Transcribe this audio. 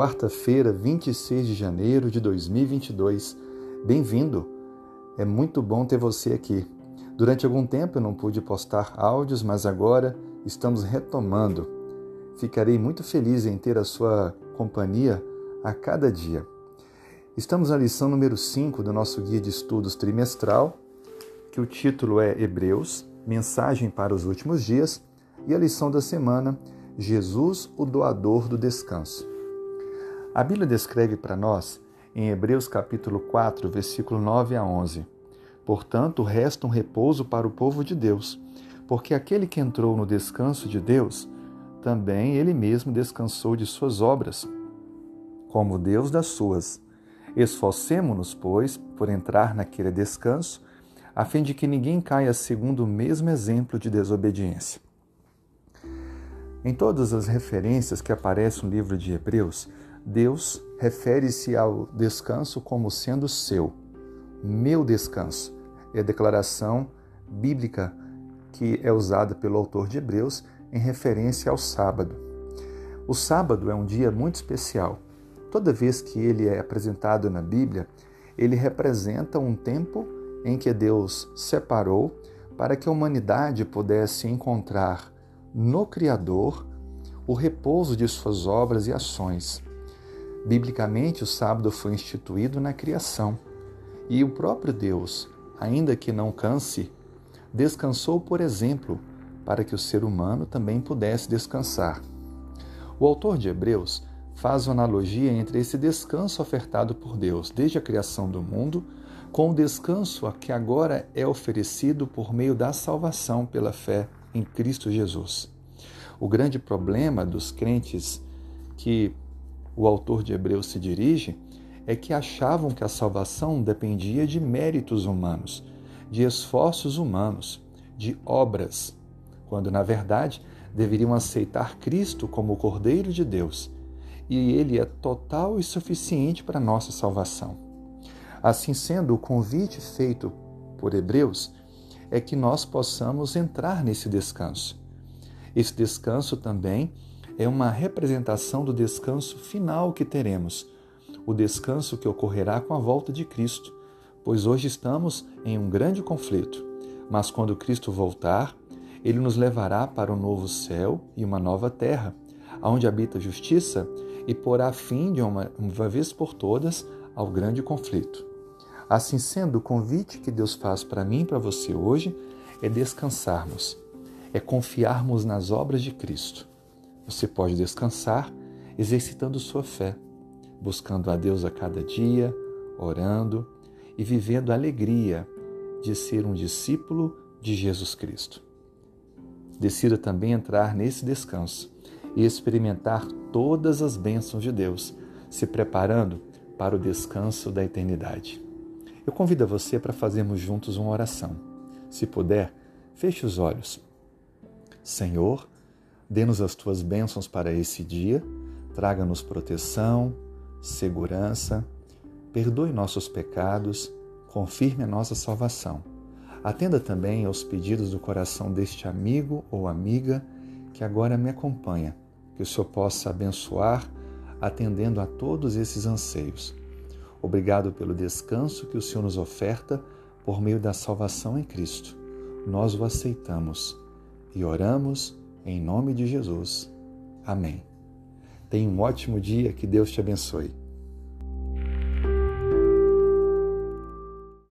quarta-feira, 26 de janeiro de 2022. Bem-vindo! É muito bom ter você aqui. Durante algum tempo eu não pude postar áudios, mas agora estamos retomando. Ficarei muito feliz em ter a sua companhia a cada dia. Estamos na lição número 5 do nosso guia de estudos trimestral, que o título é Hebreus, Mensagem para os Últimos Dias, e a lição da semana, Jesus, o doador do descanso. A Bíblia descreve para nós, em Hebreus capítulo 4, versículo 9 a 11, Portanto, resta um repouso para o povo de Deus, porque aquele que entrou no descanso de Deus, também ele mesmo descansou de suas obras, como Deus das suas. Esforcemo-nos, pois, por entrar naquele descanso, a fim de que ninguém caia segundo o mesmo exemplo de desobediência. Em todas as referências que aparecem no livro de Hebreus, Deus refere-se ao descanso como sendo seu, meu descanso. É a declaração bíblica que é usada pelo autor de Hebreus em referência ao sábado. O sábado é um dia muito especial. Toda vez que ele é apresentado na Bíblia, ele representa um tempo em que Deus separou para que a humanidade pudesse encontrar no Criador o repouso de suas obras e ações. Biblicamente, o sábado foi instituído na criação e o próprio Deus, ainda que não canse, descansou, por exemplo, para que o ser humano também pudesse descansar. O autor de Hebreus faz uma analogia entre esse descanso ofertado por Deus desde a criação do mundo com o descanso que agora é oferecido por meio da salvação pela fé em Cristo Jesus. O grande problema dos crentes que o autor de Hebreus se dirige é que achavam que a salvação dependia de méritos humanos, de esforços humanos, de obras, quando na verdade deveriam aceitar Cristo como o Cordeiro de Deus, e ele é total e suficiente para nossa salvação. Assim sendo, o convite feito por Hebreus é que nós possamos entrar nesse descanso. Esse descanso também é uma representação do descanso final que teremos, o descanso que ocorrerá com a volta de Cristo, pois hoje estamos em um grande conflito, mas quando Cristo voltar, ele nos levará para um novo céu e uma nova terra, onde habita a justiça e porá fim de uma, uma vez por todas ao grande conflito. Assim sendo, o convite que Deus faz para mim e para você hoje é descansarmos, é confiarmos nas obras de Cristo. Você pode descansar exercitando sua fé, buscando a Deus a cada dia, orando e vivendo a alegria de ser um discípulo de Jesus Cristo. Decida também entrar nesse descanso e experimentar todas as bênçãos de Deus, se preparando para o descanso da eternidade. Eu convido você para fazermos juntos uma oração. Se puder, feche os olhos. Senhor, dê-nos as tuas bênçãos para esse dia, traga-nos proteção, segurança, perdoe nossos pecados, confirme a nossa salvação. Atenda também aos pedidos do coração deste amigo ou amiga que agora me acompanha, que o Senhor possa abençoar, atendendo a todos esses anseios. Obrigado pelo descanso que o Senhor nos oferta por meio da salvação em Cristo. Nós o aceitamos e oramos em nome de Jesus. Amém. Tenha um ótimo dia, que Deus te abençoe.